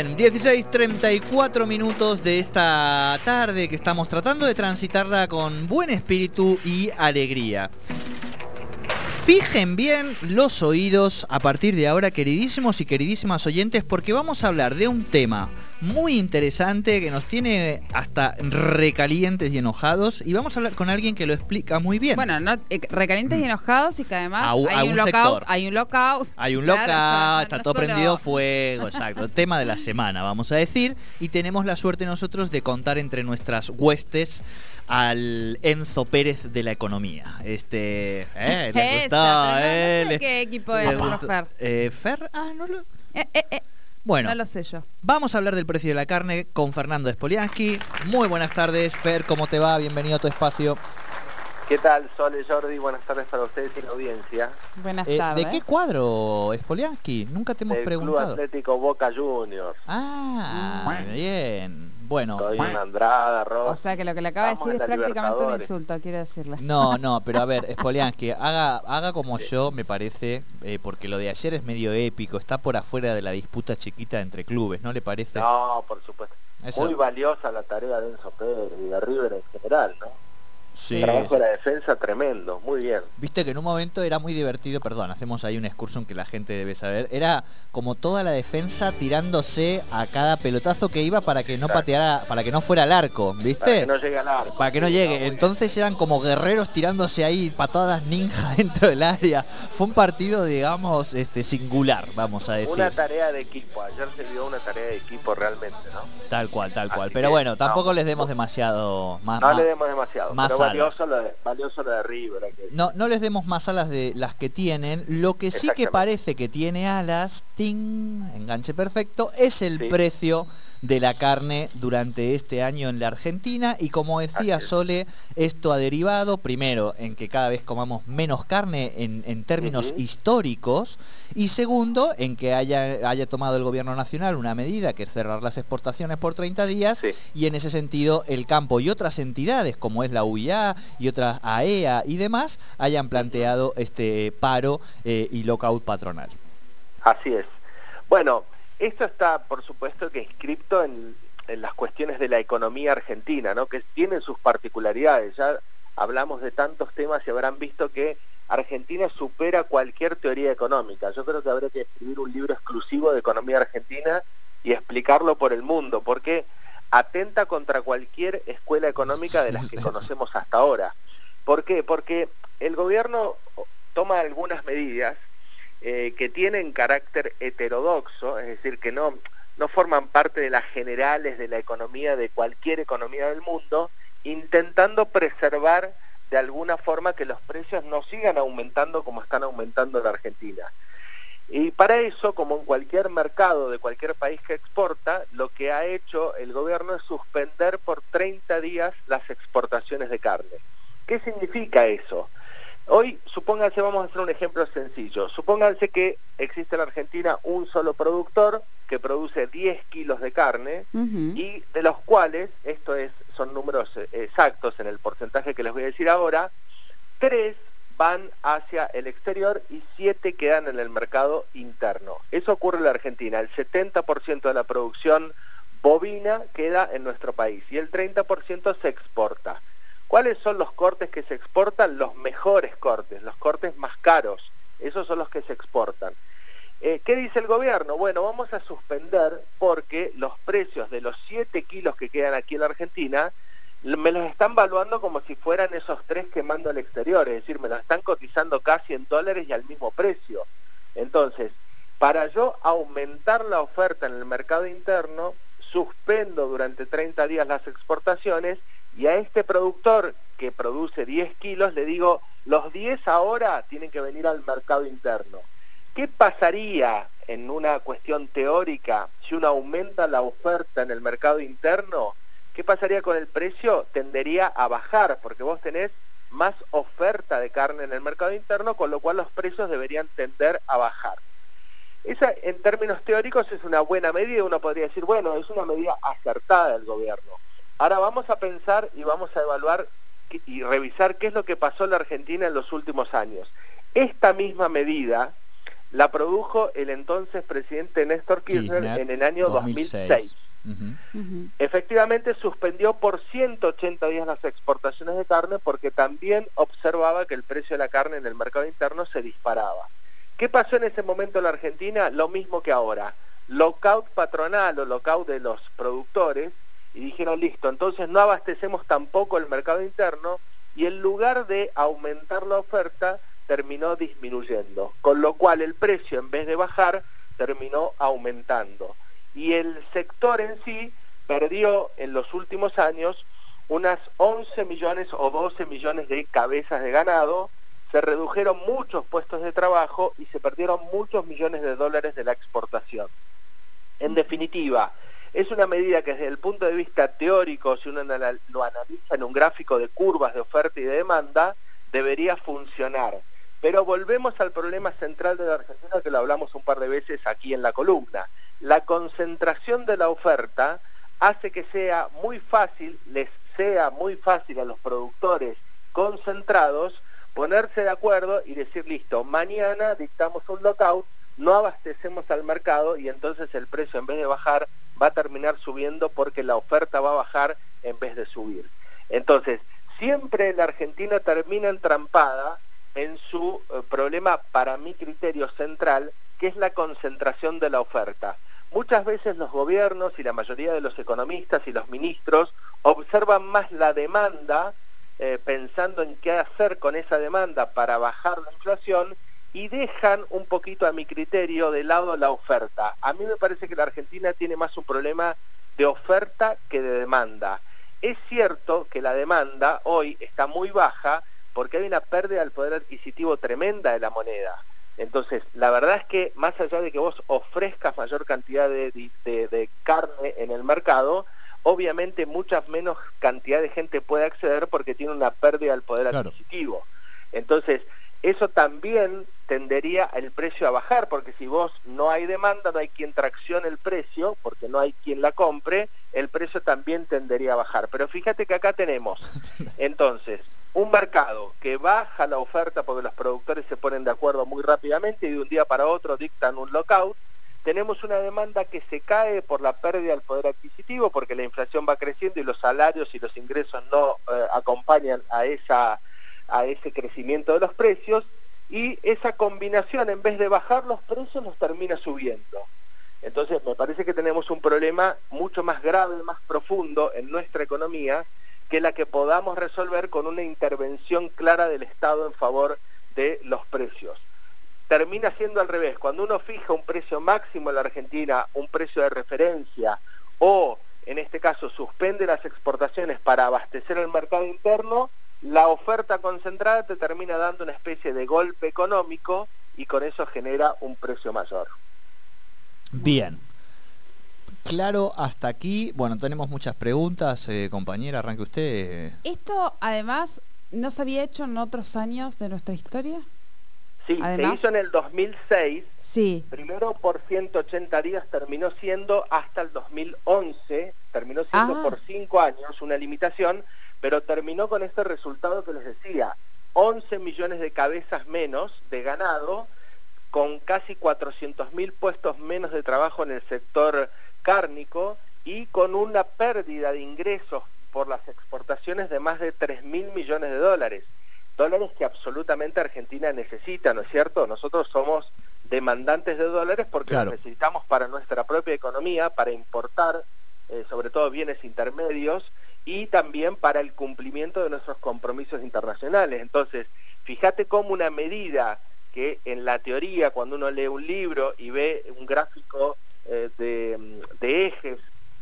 Bien, 16.34 minutos de esta tarde que estamos tratando de transitarla con buen espíritu y alegría. Fijen bien los oídos a partir de ahora, queridísimos y queridísimas oyentes, porque vamos a hablar de un tema muy interesante que nos tiene hasta recalientes y enojados y vamos a hablar con alguien que lo explica muy bien. Bueno, no, eh, recalientes y enojados y que además A un- a hay, un un lockout, hay un lockout. Hay un sea, está todo solo- prendido fuego, exacto. Tema de la semana, vamos a decir. Y tenemos la suerte nosotros de contar entre nuestras huestes al Enzo Pérez de la economía. Este, ¿eh? ¿Le Esa, gustó? no- no eh? sé Le- qué equipo le es gustó. Fer. Eh, Fer, ah, no lo... Eh, eh, eh, Bueno, No lo sé yo. vamos a hablar del precio de la carne con Fernando Spoliansky. Muy buenas tardes, Fer, ¿cómo te va? Bienvenido a tu espacio. ¿Qué tal, Sole Jordi? Buenas tardes para ustedes y la audiencia. Buenas Eh, tardes. ¿De qué cuadro, Spoliansky? Nunca te hemos Del Club preguntado. Atlético Boca Juniors. Ah, bien. Bueno, Soy una Andrada, O Ross. sea que lo que le acaba de decir es prácticamente un insulto, quiero decirle. No, no, pero a ver, Spoliansky, haga, haga como yo, me parece, eh, porque lo de ayer es medio épico, está por afuera de la disputa chiquita entre clubes, ¿no le parece? No, por supuesto. Eso- Muy valiosa la tarea de Enzo Pérez y de River en general, ¿no? Sí, trabajo de la defensa tremendo, muy bien. Viste que en un momento era muy divertido, perdón, hacemos ahí un excursión que la gente debe saber, era como toda la defensa tirándose a cada pelotazo que iba para que no Exacto. pateara, para que no fuera al arco, ¿viste? Para que no llegue al arco. Para que no llegue. Entonces eran como guerreros tirándose ahí patadas ninja dentro del área. Fue un partido, digamos, este singular, vamos a decir. Una tarea de equipo. Ayer se vio una tarea de equipo realmente, ¿no? Tal cual, tal cual. Así Pero bueno, tampoco no. les demos demasiado más. No más- le demos demasiado. más alas. valioso de, valioso lo de River. hay que- No, no les demos más alas de las que tienen. Lo que sí que parece que tiene alas, ting, enganche perfecto, es el Sí. precio de la carne durante este año en la Argentina. Y como decía. Sole, esto ha derivado primero en que cada vez comamos menos carne en, en términos históricos. Y segundo, en que haya, haya tomado el gobierno nacional una medida que es cerrar las exportaciones por 30 días. Sí. Y en ese sentido, el campo y otras entidades como es la UIA y otras AEA y demás hayan planteado este paro eh, y lockout patronal. Así es. Bueno, esto está, por supuesto, que inscripto en, en las cuestiones de la economía argentina, ¿no? Que tienen sus particularidades. Ya hablamos de tantos temas y habrán visto que Argentina supera cualquier teoría económica. Yo creo que habría que escribir un libro exclusivo de economía argentina y explicarlo por el mundo, porque atenta contra cualquier escuela económica de las que conocemos hasta ahora. ¿Por qué? Porque el gobierno toma algunas medidas eh, que tienen carácter heterodoxo, es decir, que no, no forman parte de las generales de la economía, de cualquier economía del mundo, intentando preservar de alguna forma que los precios no sigan aumentando como están aumentando en la Argentina. Y para eso, como en cualquier mercado de cualquier país que exporta, lo que ha hecho el gobierno es suspender por 30 días las exportaciones de carne. ¿Qué significa eso? Hoy, supónganse, vamos a hacer un ejemplo sencillo. Supónganse que existe en Argentina un solo productor que produce 10 kilos de carne y de los cuales, esto es, son números eh, exactos en el porcentaje que les voy a decir ahora, tres van hacia el exterior y siete quedan en el mercado interno. Eso ocurre en la Argentina. El 70% de la producción bovina queda en nuestro país y el 30% se exporta. ¿Cuáles son los cortes que se exportan? Los mejores cortes, los cortes más caros. Esos son los que se exportan. Eh, ¿Qué dice el gobierno? Bueno, vamos a suspender porque los precios de los 7 kilos que quedan aquí en la Argentina me los están valuando como si fueran esos tres que mando al exterior, es decir, me los están cotizando casi en dólares y al mismo precio. Entonces, para yo aumentar la oferta en el mercado interno, suspendo durante 30 días las exportaciones y a este productor que produce 10 kilos le digo, los 10 ahora tienen que venir al mercado interno. ¿Qué pasaría en una cuestión teórica si uno aumenta la oferta en el mercado interno? ¿Qué pasaría con el precio? Tendería a bajar porque vos tenés más oferta de carne en el mercado interno, con lo cual los precios deberían tender a bajar. Esa, en términos teóricos, es una buena medida. Uno podría decir, bueno, es una medida acertada del gobierno. Ahora vamos a pensar y vamos a evaluar y revisar qué es lo que pasó en la Argentina en los últimos años. Esta misma medida la produjo el entonces presidente Néstor Kirchner, Kirchner, en el año 2006. Ujú. Ujú. Efectivamente suspendió por 180 días las exportaciones de carne porque también observaba que el precio de la carne en el mercado interno se disparaba. ¿Qué pasó en ese momento en la Argentina? Lo mismo que ahora. Lockout patronal o lockout de los productores y dijeron, listo, entonces no abastecemos tampoco el mercado interno y en lugar de aumentar la oferta terminó disminuyendo, con lo cual el precio en vez de bajar terminó aumentando y el sector en sí perdió en los últimos años unas 11 millones o 12 millones de cabezas de ganado, se redujeron muchos puestos de trabajo y se perdieron muchos millones de dólares de la exportación. En definitiva, es una medida que desde el punto de vista teórico, si uno lo analiza en un gráfico de curvas de oferta y de demanda, debería funcionar. Pero volvemos al problema central de la Argentina que lo hablamos un par de veces aquí en la columna. La concentración de la oferta hace que sea muy fácil, les sea muy fácil a los productores concentrados ponerse de acuerdo y decir, listo, mañana dictamos un lockout, no abastecemos al mercado y entonces el precio en vez de bajar va a terminar subiendo porque la oferta va a bajar en vez de subir. Entonces, siempre la Argentina termina entrampada en su eh, problema, para mi criterio central, que es la concentración de la oferta. Muchas veces los gobiernos y la mayoría de los economistas y los ministros observan más la demanda, eh, pensando en qué hacer con esa demanda para bajar la inflación, y dejan un poquito a mi criterio de lado la oferta. A mí me parece que la Argentina tiene más un problema de oferta que de demanda. Es cierto que la demanda hoy está muy baja porque hay una pérdida del poder adquisitivo tremenda de la moneda. Entonces, la verdad es que más allá de que vos ofrezcas mayor cantidad de, de- de carne en el mercado, obviamente muchas menos cantidad de gente puede acceder porque tiene una pérdida del poder Claro. adquisitivo. Entonces, eso también tendería el precio a bajar, porque si vos no hay demanda, no hay quien traccione el precio, porque no hay quien la compre, el precio también tendería a bajar. Pero fíjate que acá tenemos, entonces, un mercado que baja la oferta porque los productores se ponen de acuerdo muy rápidamente y de un día para otro dictan un lockout. Tenemos una demanda que se cae por la pérdida del poder adquisitivo, porque la inflación va creciendo y los salarios y los ingresos no eh, acompañan a esa a ese crecimiento de los precios y esa combinación en vez de bajar los precios los termina subiendo. Entonces me parece que tenemos un problema mucho más grave, más profundo en nuestra economía que la que podamos resolver con una intervención clara del Estado en favor de los precios. Termina siendo al revés, cuando uno fija un precio máximo en la Argentina, un precio de referencia o en este caso suspende las exportaciones para abastecer el mercado interno, la oferta concentrada te termina dando una especie de golpe económico y con eso genera un precio mayor. Bien. Claro, hasta aquí. Bueno, tenemos muchas preguntas. eh, compañera, arranque usted. Esto, además, no se había hecho en otros años de nuestra historia. Sí, Además- se hizo en el 2006, Sí. primero por 180 días, terminó siendo hasta el 2011, terminó siendo Ah. por 5 años una limitación, pero terminó con este resultado que les decía, 11 millones de cabezas menos de ganado, con casi 400 mil puestos menos de trabajo en el sector cárnico y con una pérdida de ingresos por las exportaciones de más de 3 mil millones de dólares. Dólares que absolutamente Argentina necesita, ¿no es cierto? Nosotros somos demandantes de dólares porque Claro. los necesitamos para nuestra propia economía, para importar eh, sobre todo bienes intermedios y también para el cumplimiento de nuestros compromisos internacionales. Entonces, fíjate cómo una medida que en la teoría, cuando uno lee un libro y ve un gráfico eh, de, ejes,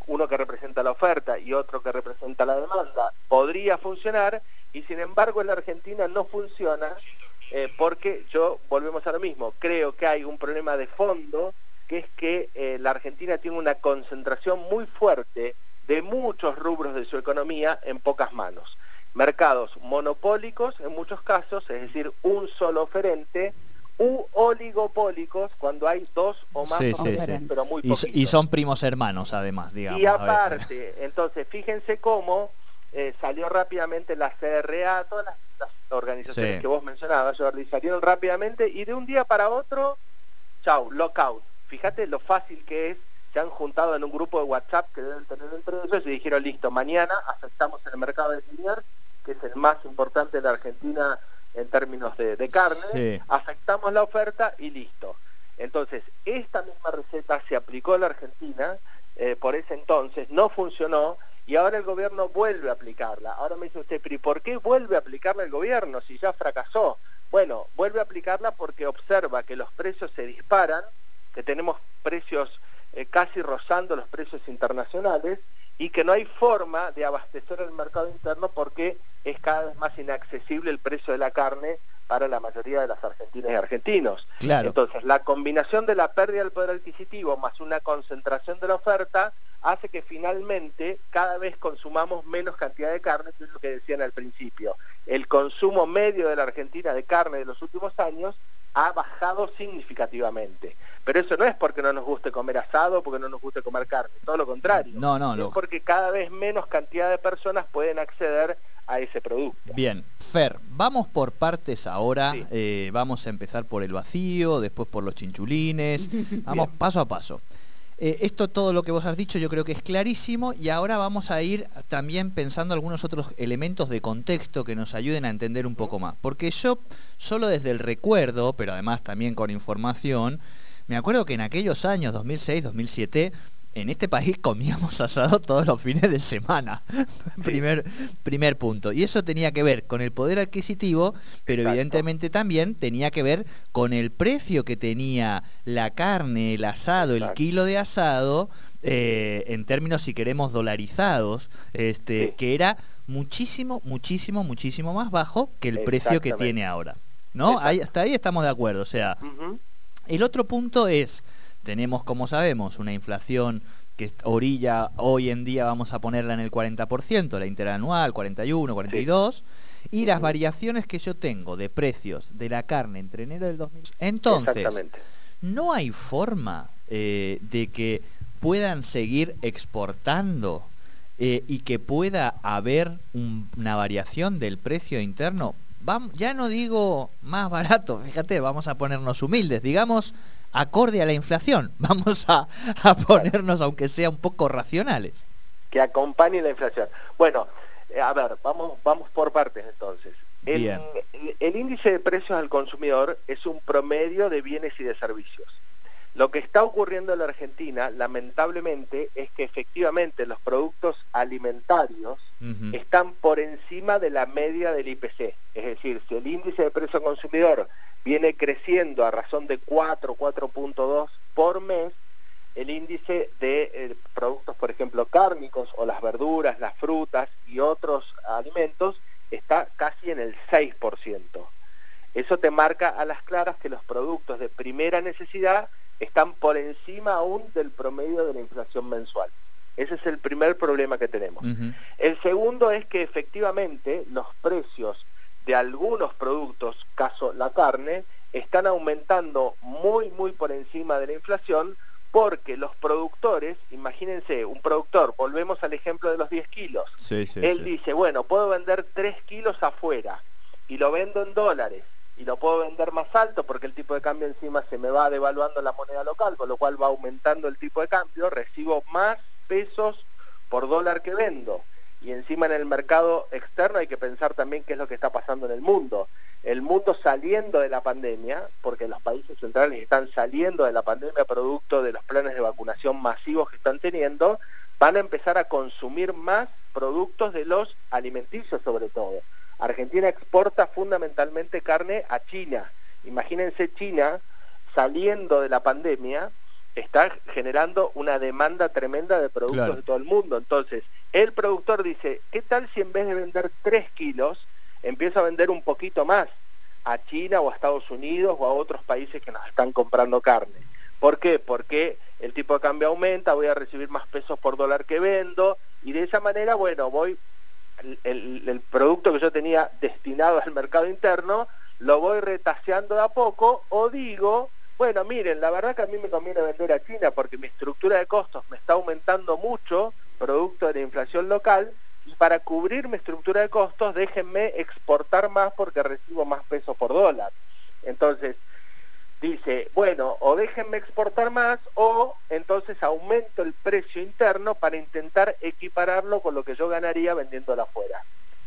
uno que representa la oferta y otro que representa la demanda, podría funcionar y sin embargo en la Argentina no funciona eh, porque yo, volvemos a lo mismo, creo que hay un problema de fondo que es que eh, la Argentina tiene una concentración muy fuerte de muchos rubros de su economía en pocas manos. Mercados monopólicos en muchos casos, es decir, un solo oferente, u oligopólicos cuando hay dos o más Sí, sí, oferentes, sí. pero muy Y, y son primos hermanos, además, digamos. Y aparte, entonces, fíjense cómo eh, salió rápidamente la CRA, todas las, las organizaciones que vos mencionabas, Jordi, salieron rápidamente y de un día para otro chau, lockout. Fíjate lo fácil que es, se han juntado en un grupo de WhatsApp que deben tener entre ellos y dijeron, listo, mañana aceptamos el mercado de Liniers, que es el más importante de la Argentina en términos de, carne, aceptamos la oferta y listo. Entonces, esta misma receta se aplicó en la Argentina eh, por ese entonces, no funcionó y ahora el gobierno vuelve a aplicarla. Ahora me dice usted, pero ¿y por qué vuelve a aplicarla el gobierno si ya fracasó? Bueno, vuelve a aplicarla porque observa que los precios se disparan, que tenemos precios eh, casi rozando los precios internacionales y que no hay forma de abastecer el mercado interno porque es cada vez más inaccesible el precio de la carne para la mayoría de las argentinas y argentinos. Entonces, la combinación de la pérdida del poder adquisitivo más una concentración de la oferta hace que finalmente cada vez consumamos menos cantidad de carne, que es lo que decían al principio. El consumo medio de la Argentina de carne de los últimos años ha bajado significativamente. Pero eso no es porque no nos guste comer asado, porque no nos guste comer carne, todo lo contrario. No, no, es porque cada vez menos cantidad de personas pueden acceder a ese producto. Bien, Fer, vamos por partes ahora. Eh, vamos a empezar por el vacío, después por los chinchulines. Vamos paso a paso. Eh, esto, todo lo que vos has dicho, yo creo que es clarísimo y ahora vamos a ir también pensando algunos otros elementos de contexto que nos ayuden a entender un poco más. Porque yo, solo desde el recuerdo, pero además también con información, me acuerdo que en aquellos años, 2006, 2007, en este país comíamos asado todos los fines de semana. primer, primer punto. Y eso tenía que ver con el poder adquisitivo, pero evidentemente también tenía que ver con el precio que tenía la carne, el asado, el kilo de asado, eh, en términos, si queremos, dolarizados, este, que era muchísimo, muchísimo, muchísimo más bajo que el precio que tiene ahora. ¿No? Ahí, hasta ahí estamos de acuerdo. O sea, el otro punto es tenemos, como sabemos, una inflación que orilla hoy en día vamos a ponerla en el 40%, la interanual 41, 42, y las variaciones que yo tengo de precios de la carne entre enero del 2000. Entonces, no hay forma eh, de que puedan seguir exportando eh, y que pueda haber una variación del precio interno. Vamos, ya no digo más barato, fíjate, vamos a ponernos humildes, digamos acorde a la inflación. Vamos a, ponernos, aunque sea un poco racionales. Que acompañe la inflación. Bueno, eh, a ver, vamos, vamos por partes entonces. El, el, índice de precios al consumidor es un promedio de bienes y de servicios. Lo que está ocurriendo en la Argentina, lamentablemente, es que efectivamente los productos alimentarios están por encima de la media del IPC. Es decir, si el índice de precio consumidor viene creciendo a razón de 4, 4.2 por mes, el índice de eh, productos, por ejemplo, cárnicos o las verduras, las frutas y otros alimentos está casi en el 6%. Eso te marca a las claras que los productos de primera necesidad están por encima aún del promedio de la inflación mensual. Ese es el primer problema que tenemos. El segundo es que efectivamente los precios de algunos productos, caso la carne, están aumentando muy, muy por encima de la inflación porque los productores, imagínense, un productor, volvemos al ejemplo de los 10 kilos, él dice, bueno, puedo vender 3 kilos afuera y lo vendo en dólares y lo puedo vender más alto porque el tipo de cambio encima se me va devaluando la moneda local, con lo cual va aumentando el tipo de cambio, recibo más pesos por dólar que vendo y encima en el mercado externo hay que pensar también qué es lo que está pasando en el mundo. El mundo saliendo de la pandemia, porque los países centrales están saliendo de la pandemia producto de los planes de vacunación masivos que están teniendo, van a empezar a consumir más productos de los alimenticios sobre todo. Argentina exporta fundamentalmente carne a China. Imagínense China saliendo de la pandemia, está generando una demanda tremenda de productos de todo el mundo. Entonces, el productor dice, ¿qué tal si en vez de vender 3 kilos, empiezo a vender un poquito más a China o a Estados Unidos o a otros países que nos están comprando carne? ¿Por qué? Porque el tipo de cambio aumenta, voy a recibir más pesos por dólar que vendo y de esa manera, bueno, voy, el, producto que yo tenía destinado al mercado interno, lo voy retaseando de a poco o digo, bueno, miren, la verdad que a mí me conviene vender a China porque mi estructura de costos me está aumentando mucho, producto de la inflación local y para cubrir mi estructura de costos déjenme exportar más porque recibo más peso por dólar. Entonces, dice, bueno, o déjenme exportar más o entonces aumento el precio interno para intentar equipararlo con lo que yo ganaría vendiéndola afuera.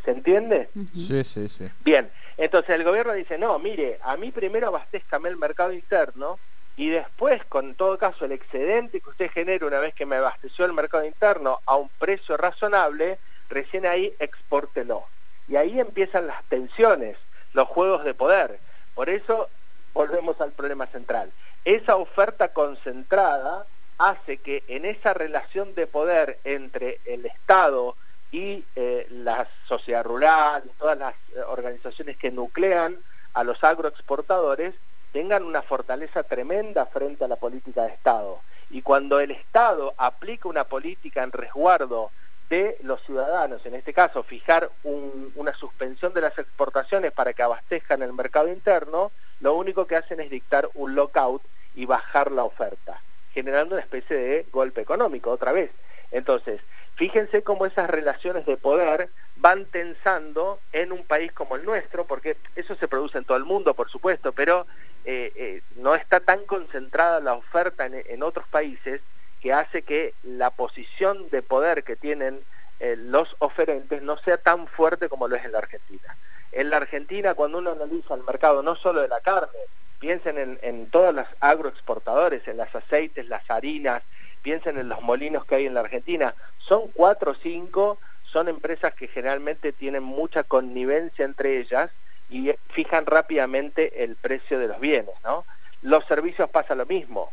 ¿Se entiende? Sí, sí, sí. Bien, entonces el gobierno dice, no, mire, a mí primero abastezcame el mercado interno y después, con todo caso, el excedente que usted genere una vez que me abasteció el mercado interno a un precio razonable, recién ahí expórtelo. Y ahí empiezan las tensiones, los juegos de poder. Por eso volvemos al problema central. Esa oferta concentrada hace que en esa relación de poder entre el Estado y eh, la sociedad rural todas las eh, organizaciones que nuclean a los agroexportadores tengan una fortaleza tremenda frente a la política de Estado. Y cuando el Estado aplica una política en resguardo de los ciudadanos, en este caso fijar una suspensión de las exportaciones para que abastezcan el mercado interno, lo único que hacen es dictar un lockout y bajar la oferta, generando una especie de golpe económico otra vez. Entonces, fíjense cómo esas relaciones de poder van tensando en un país como el nuestro, porque eso se produce en todo el mundo, por supuesto, pero eh, eh, no está tan concentrada la oferta en, otros países que hace que la posición de poder que tienen eh, los oferentes no sea tan fuerte como lo es en la Argentina. En la Argentina, cuando uno analiza el mercado no solo de la carne, piensen en, en todos los agroexportadores, en las aceites, las harinas, piensen en los molinos que hay en la Argentina, son cuatro o cinco, son empresas que generalmente tienen mucha connivencia entre ellas y fijan rápidamente el precio de los bienes, ¿no? Los servicios pasa lo mismo,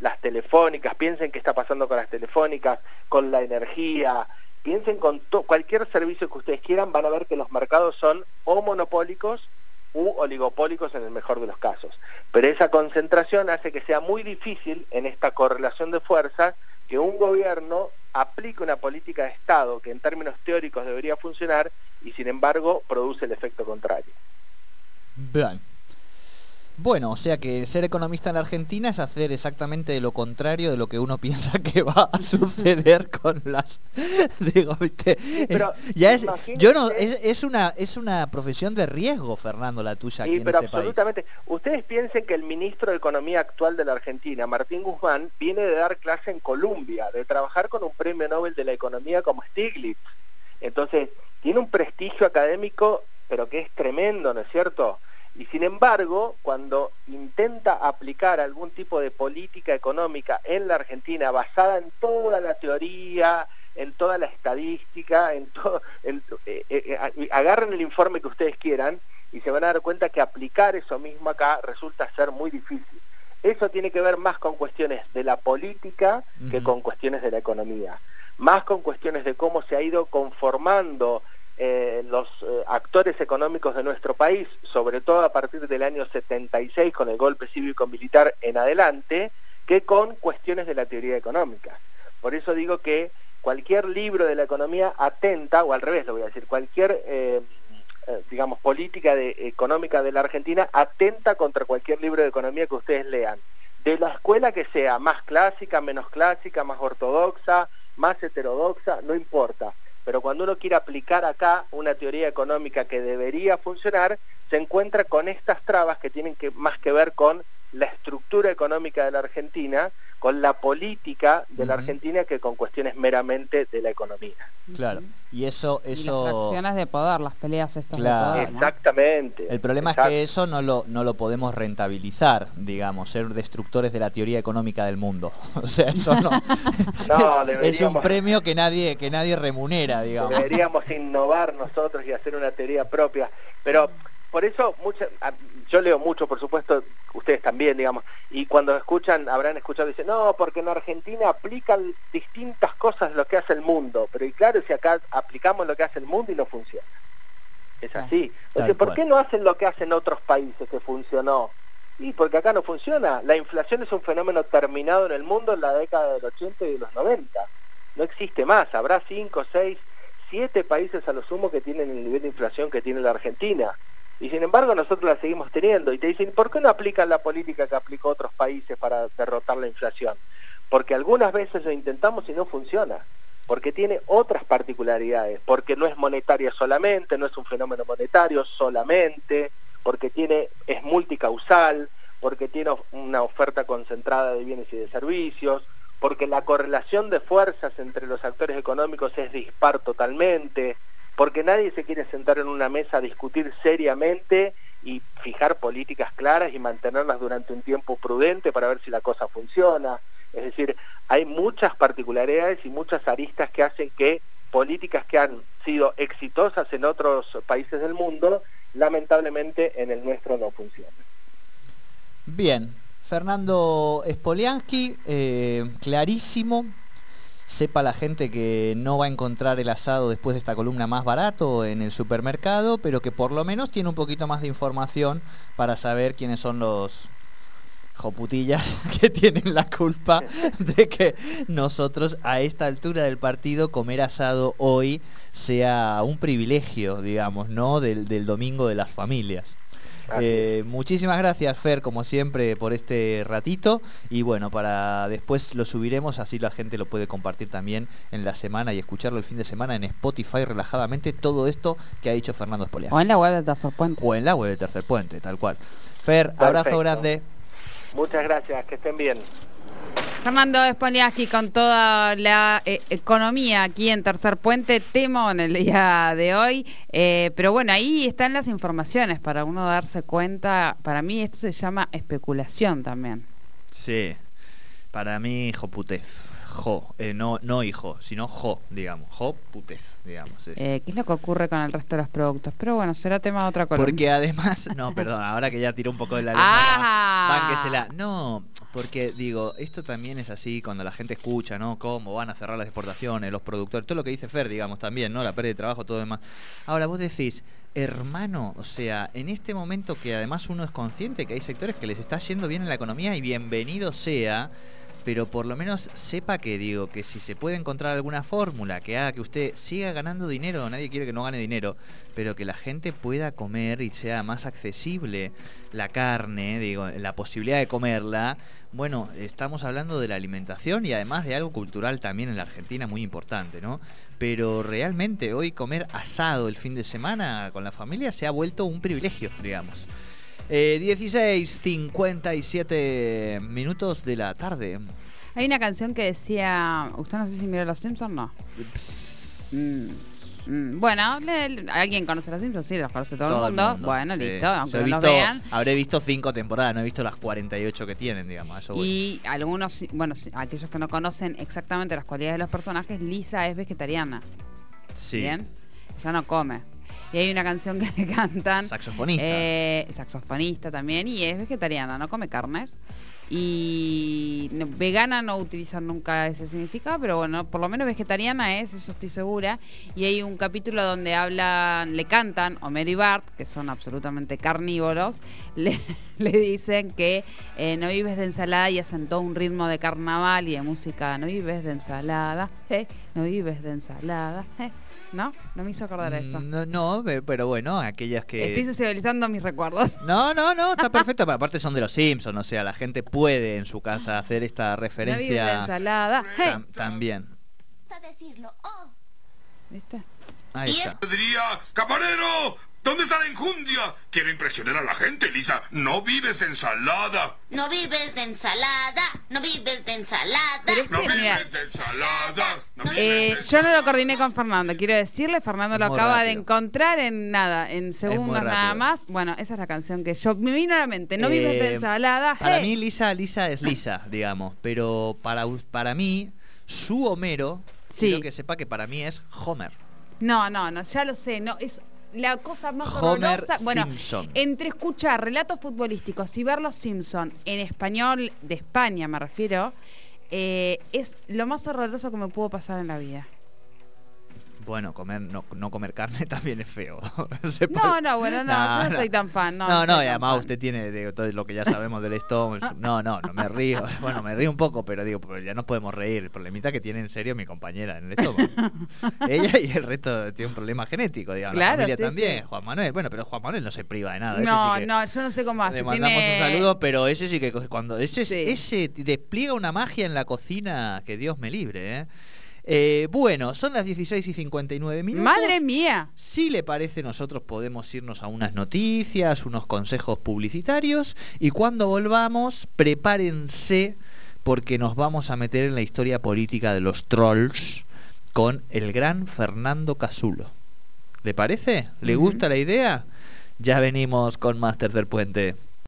las telefónicas, piensen qué está pasando con las telefónicas, con la energía, piensen con cualquier servicio que ustedes quieran, van a ver que los mercados son o monopólicos u oligopólicos en el mejor de los casos. Pero esa concentración hace que sea muy difícil en esta correlación de fuerza que un gobierno aplique una política de Estado que en términos teóricos debería funcionar y sin embargo produce el efecto contrario. Bien. Bueno, o sea que ser economista en la Argentina es hacer exactamente lo contrario de lo que uno piensa que va a suceder con las digo, ¿viste? pero ya es yo no es, una es una profesión de riesgo, Fernando, la tuya aquí pero en este absolutamente. Ustedes piensen que el ministro de Economía actual de la Argentina, Martín Guzmán, viene de dar clase en Colombia, de trabajar con un premio Nobel de la Economía como Stiglitz. Entonces, tiene un prestigio académico, pero que es tremendo, ¿no es cierto? Y sin embargo, cuando intenta aplicar algún tipo de política económica en la Argentina basada en toda la teoría, en toda la estadística, en todo, eh, eh, eh, agarren el informe que ustedes quieran y se van a dar cuenta que aplicar eso mismo acá resulta ser muy difícil. Eso tiene que ver más con cuestiones de la política que con cuestiones de la economía, más con cuestiones de cómo se ha ido conformando eh, los eh, actores económicos de nuestro país, sobre todo a partir del año 76 con el golpe cívico-militar en adelante, que con cuestiones de la teoría económica. Por eso digo que cualquier libro de la economía atenta, o al revés lo voy a decir, cualquier, eh, digamos, política de, económica de la Argentina atenta contra cualquier libro de economía que ustedes lean. De la escuela que sea más clásica, menos clásica, más ortodoxa, más heterodoxa, no importa pero cuando uno quiere aplicar acá una teoría económica que debería funcionar, se encuentra con estas trabas que tienen que, más que ver con la estructura económica de la Argentina, con la política de la Argentina que con cuestiones meramente de la economía. Claro. Y eso eso las acciones de poder, las peleas estas de poder, Exactamente. El problema es que eso no lo no lo podemos rentabilizar, digamos, ser destructores de la teoría económica del mundo. o sea, eso no, es, un premio que nadie que nadie remunera, digamos. Deberíamos innovar nosotros y hacer una teoría propia, pero por eso yo leo mucho, por supuesto, ustedes también, digamos, y cuando escuchan, habrán escuchado, dicen, no, porque en Argentina aplican distintas cosas lo que hace el mundo, pero y claro, si acá aplicamos lo que hace el mundo y no funciona. Es así. Entonces, ¿por qué no hacen lo que hacen otros países que funcionó? Y porque acá no funciona. La inflación es un fenómeno terminado en el mundo en la década del 80 y de los 90. No existe más. Habrá 5, 6, 7 países a lo sumo que tienen el nivel de inflación que tiene la Argentina. Y sin embargo nosotros la seguimos teniendo. Y te dicen, ¿por qué no aplican la política que aplicó otros países para derrotar la inflación? Porque algunas veces lo intentamos y no funciona. Porque tiene otras particularidades. Porque no es monetaria solamente, no es un fenómeno monetario solamente. Porque tiene, es multicausal. porque tiene una oferta concentrada de bienes y de servicios, porque la correlación de fuerzas entre los actores económicos es dispar totalmente, porque nadie se quiere sentar en una mesa a discutir seriamente y fijar políticas claras y mantenerlas durante un tiempo prudente para ver si la cosa funciona. Es decir, hay muchas particularidades y muchas aristas que hacen que políticas que han sido exitosas en otros países del mundo, lamentablemente en el nuestro no funcionan. Bien, Fernando Spoliansky, eh, clarísimo. Sepa la gente que no va a encontrar el asado después de esta columna más barato en el supermercado, pero que por lo menos tiene un poquito más de información para saber quiénes son los joputillas que tienen la culpa de que nosotros a esta altura del partido comer asado hoy sea un privilegio, digamos, ¿no? Del, del domingo de las familias. Eh, muchísimas gracias, Fer, como siempre, por este ratito. Y bueno, para después lo subiremos, así la gente lo puede compartir también en la semana y escucharlo el fin de semana en Spotify relajadamente. Todo esto que ha dicho Fernando Espoliar. O en la web de Tercer Puente. O en la web de Tercer Puente, tal cual. Fer, abrazo grande. Muchas gracias, que estén bien. Fernando Espoliaski con toda la eh, economía aquí en Tercer Puente, temo en el día de hoy, eh, pero bueno, ahí están las informaciones para uno darse cuenta, para mí esto se llama especulación también. Sí, para mí joputez jo, eh, no, no hijo, sino jo, digamos, jo putez, digamos. Eh, ¿Qué es lo que ocurre con el resto de los productos? Pero bueno, será tema de otra cosa. Porque además, no, perdón, ahora que ya tiró un poco de la lengua, ah. No, porque digo, esto también es así cuando la gente escucha, ¿no? Cómo van a cerrar las exportaciones, los productores, todo lo que dice Fer, digamos, también, ¿no? La pérdida de trabajo, todo demás. Ahora vos decís, hermano, o sea, en este momento que además uno es consciente que hay sectores que les está yendo bien en la economía y bienvenido sea, pero por lo menos sepa que digo que si se puede encontrar alguna fórmula que haga que usted siga ganando dinero, nadie quiere que no gane dinero, pero que la gente pueda comer y sea más accesible la carne, digo, la posibilidad de comerla, bueno, estamos hablando de la alimentación y además de algo cultural también en la Argentina muy importante, ¿no? Pero realmente hoy comer asado el fin de semana con la familia se ha vuelto un privilegio, digamos. 16.57 eh, minutos de la tarde. Hay una canción que decía. ¿Usted no sé si miró Los Simpsons? No. Mm, mm, bueno, ¿alguien conoce Los Simpsons? Sí, los conoce todo, el, mundo. Bueno, listo, aunque no los vean. Habré visto cinco temporadas, no he visto las 48 que tienen, digamos. y algunos, bueno, aquellos que no conocen exactamente las cualidades de los personajes, Lisa es vegetariana. Sí. ¿Bien? Ya no come. Y hay una canción que le cantan. Saxofonista. Eh, saxofonista también. Y es vegetariana, no come carne. Y vegana no utilizan nunca ese significado, pero bueno, por lo menos vegetariana es, eso estoy segura. Y hay un capítulo donde hablan, le cantan, Homero y Bart, que son absolutamente carnívoros, le, dicen que eh, no vives de ensalada y hacen todo un ritmo de carnaval y de música, no vives de ensalada, eh, no vives de ensalada. Eh. ¿No? No me hizo acordar a eso. No, no, pero bueno, aquellas que... Estoy socializando mis recuerdos. No, no, no, está perfecto. pero aparte son de los Simpsons, o sea, la gente puede en su casa hacer esta referencia. No ensalada. también. decirlo. Oh. ¿Viste? Ahí está. ¡Camarero! ¿Dónde está la enjundia? Quiero impresionar a la gente, Lisa. No vives de ensalada. No vives de ensalada. No vives de ensalada. no vives de ensalada. eh, yo no lo coordiné con Fernando. Quiero decirle, Fernando lo acaba de encontrar en nada, en segundos nada más. Bueno, esa es la canción que yo me vino a la mente. No vives de eh, ensalada. Para mí, Lisa, Lisa es Lisa, digamos. Pero para, para mí, su Homero, quiero que sepa que para mí es Homer. No, no, no, ya lo sé. No, es la cosa más horrorosa. Bueno, entre escuchar relatos futbolísticos y ver los Simpson en español de España, me refiero, eh, es lo más horroroso que me pudo pasar en la vida. Bueno, comer no, no comer carne también es feo. no, no, bueno, no, yo no, soy tan fan. No, no, y además usted tiene de, todo lo que ya sabemos del estómago. No, no, no me río. Bueno, me río un poco, pero digo, pues ya no podemos reír. El problemita que tiene en serio mi compañera en el estómago. Ella y el resto tiene un problema genético, digamos. la familia también. Juan Manuel, bueno, pero Juan Manuel no se priva de nada. No, no, yo no sé cómo hace. Le mandamos un saludo, pero ese sí que cuando ese, ese despliega una magia en la cocina que Dios me libre, ¿eh? Eh, bueno, son las 16 y 59 minutos. Madre mía. Si le parece, nosotros podemos irnos a unas noticias, unos consejos publicitarios y cuando volvamos, prepárense porque nos vamos a meter en la historia política de los trolls con el gran Fernando Casulo. ¿Le parece? ¿Le gusta la idea? Ya venimos con más Tercer Puente.